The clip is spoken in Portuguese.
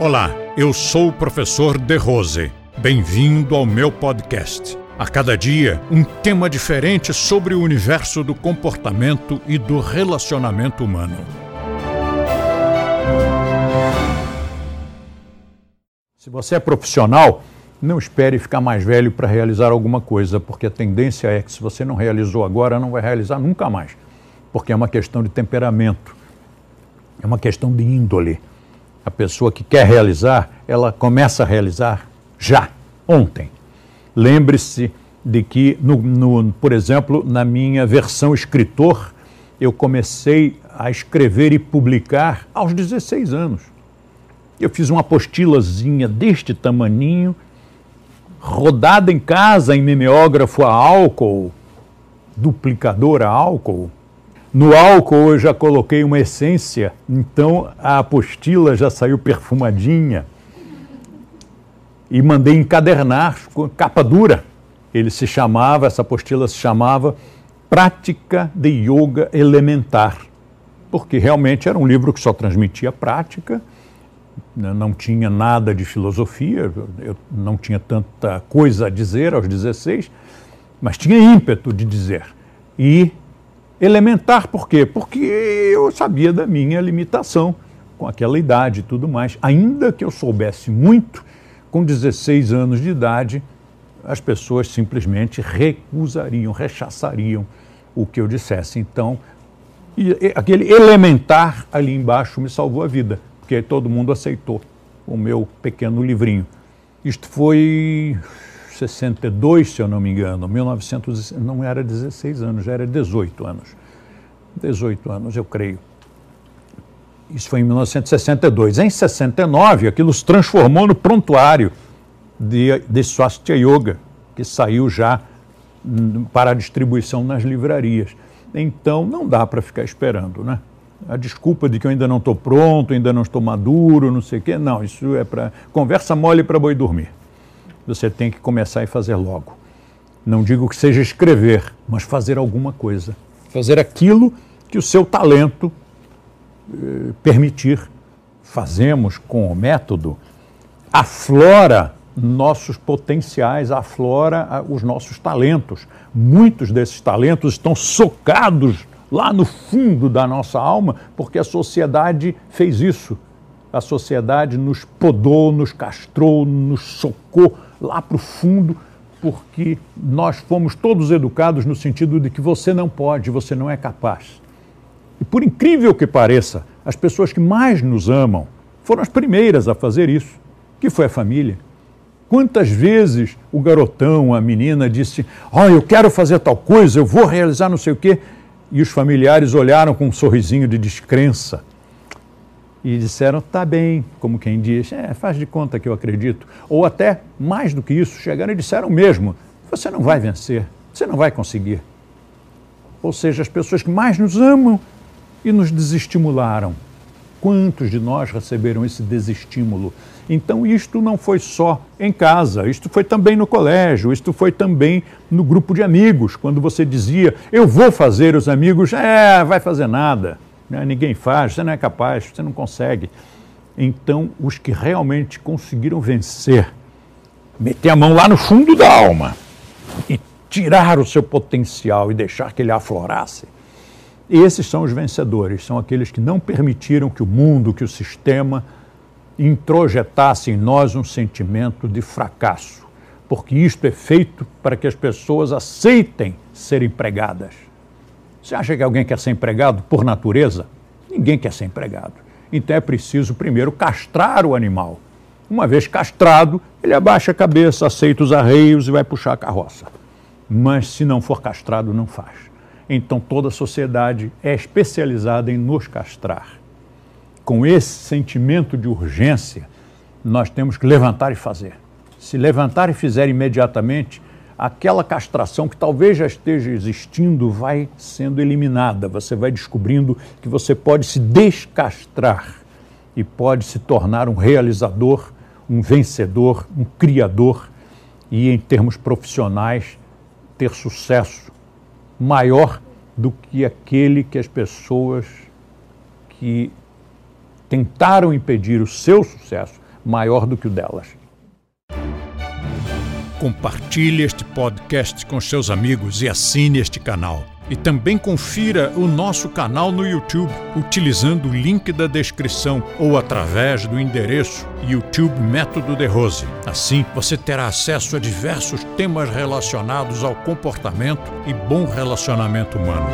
Olá, eu sou o professor De Rose. Bem-vindo ao meu podcast. A cada dia, um tema diferente sobre o universo do comportamento e do relacionamento humano. Se você é profissional, não espere ficar mais velho para realizar alguma coisa, porque a tendência é que se você não realizou agora, não vai realizar nunca mais, porque é uma questão de temperamento, é uma questão de índole. A pessoa que quer realizar, ela começa a realizar já, ontem. Lembre-se de que, no, no, por exemplo, na minha versão escritor, eu comecei a escrever e publicar aos 16 anos. Eu fiz uma apostilazinha deste tamaninho, rodada em casa em mimeógrafo a álcool, duplicador a álcool. No álcool eu já coloquei uma essência, então a apostila já saiu perfumadinha. E mandei encadernar com capa dura. Ele se chamava, essa apostila se chamava Prática de Yoga Elementar, porque realmente era um livro que só transmitia prática né, não tinha nada de filosofia, eu não tinha tanta coisa a dizer aos 16, mas tinha ímpeto de dizer. E elementar por quê? Porque eu sabia da minha limitação com aquela idade e tudo mais. Ainda que eu soubesse muito, com 16 anos de idade, as pessoas simplesmente recusariam, rechaçariam o que eu dissesse. Então, aquele elementar ali embaixo me salvou a vida porque todo mundo aceitou o meu pequeno livrinho. Isto foi 62, se eu não me engano, 1900, não era 16 anos, já era 18 anos. 18 anos, eu creio. Isso foi em 1962. Em 69, aquilo se transformou no prontuário de, de Swastika Yoga, que saiu já para a distribuição nas livrarias. Então, não dá para ficar esperando, né? a desculpa de que eu ainda não estou pronto, ainda não estou maduro, não sei o quê. Não, isso é para conversa mole para boi dormir. Você tem que começar e fazer logo. Não digo que seja escrever, mas fazer alguma coisa. Fazer aquilo que o seu talento eh, permitir. Fazemos com o método, aflora nossos potenciais, aflora ah, os nossos talentos. Muitos desses talentos estão socados lá no fundo da nossa alma, porque a sociedade fez isso. A sociedade nos podou, nos castrou, nos socou lá para o fundo, porque nós fomos todos educados no sentido de que você não pode, você não é capaz. E por incrível que pareça, as pessoas que mais nos amam foram as primeiras a fazer isso, que foi a família. Quantas vezes o garotão, a menina disse: "Oh, eu quero fazer tal coisa, eu vou realizar não sei o quê", e os familiares olharam com um sorrisinho de descrença e disseram: tá bem, como quem diz, é, faz de conta que eu acredito. Ou até mais do que isso, chegaram e disseram mesmo: você não vai vencer, você não vai conseguir. Ou seja, as pessoas que mais nos amam e nos desestimularam. Quantos de nós receberam esse desestímulo? Então, isto não foi só em casa, isto foi também no colégio, isto foi também no grupo de amigos, quando você dizia, eu vou fazer os amigos, é, vai fazer nada, né? ninguém faz, você não é capaz, você não consegue. Então, os que realmente conseguiram vencer, meter a mão lá no fundo da alma e tirar o seu potencial e deixar que ele aflorasse, esses são os vencedores, são aqueles que não permitiram que o mundo, que o sistema introjetasse em nós um sentimento de fracasso, porque isto é feito para que as pessoas aceitem ser empregadas. Você acha que alguém quer ser empregado por natureza? Ninguém quer ser empregado. Então é preciso primeiro castrar o animal. Uma vez castrado, ele abaixa a cabeça, aceita os arreios e vai puxar a carroça. Mas se não for castrado, não faz. Então toda a sociedade é especializada em nos castrar com esse sentimento de urgência, nós temos que levantar e fazer. Se levantar e fizer imediatamente, aquela castração que talvez já esteja existindo vai sendo eliminada. Você vai descobrindo que você pode se descastrar e pode se tornar um realizador, um vencedor, um criador e, em termos profissionais, ter sucesso maior do que aquele que as pessoas que tentaram impedir o seu sucesso maior do que o delas. Compartilhe este podcast com seus amigos e assine este canal. E também confira o nosso canal no YouTube utilizando o link da descrição ou através do endereço YouTube Método de Rose. Assim, você terá acesso a diversos temas relacionados ao comportamento e bom relacionamento humano.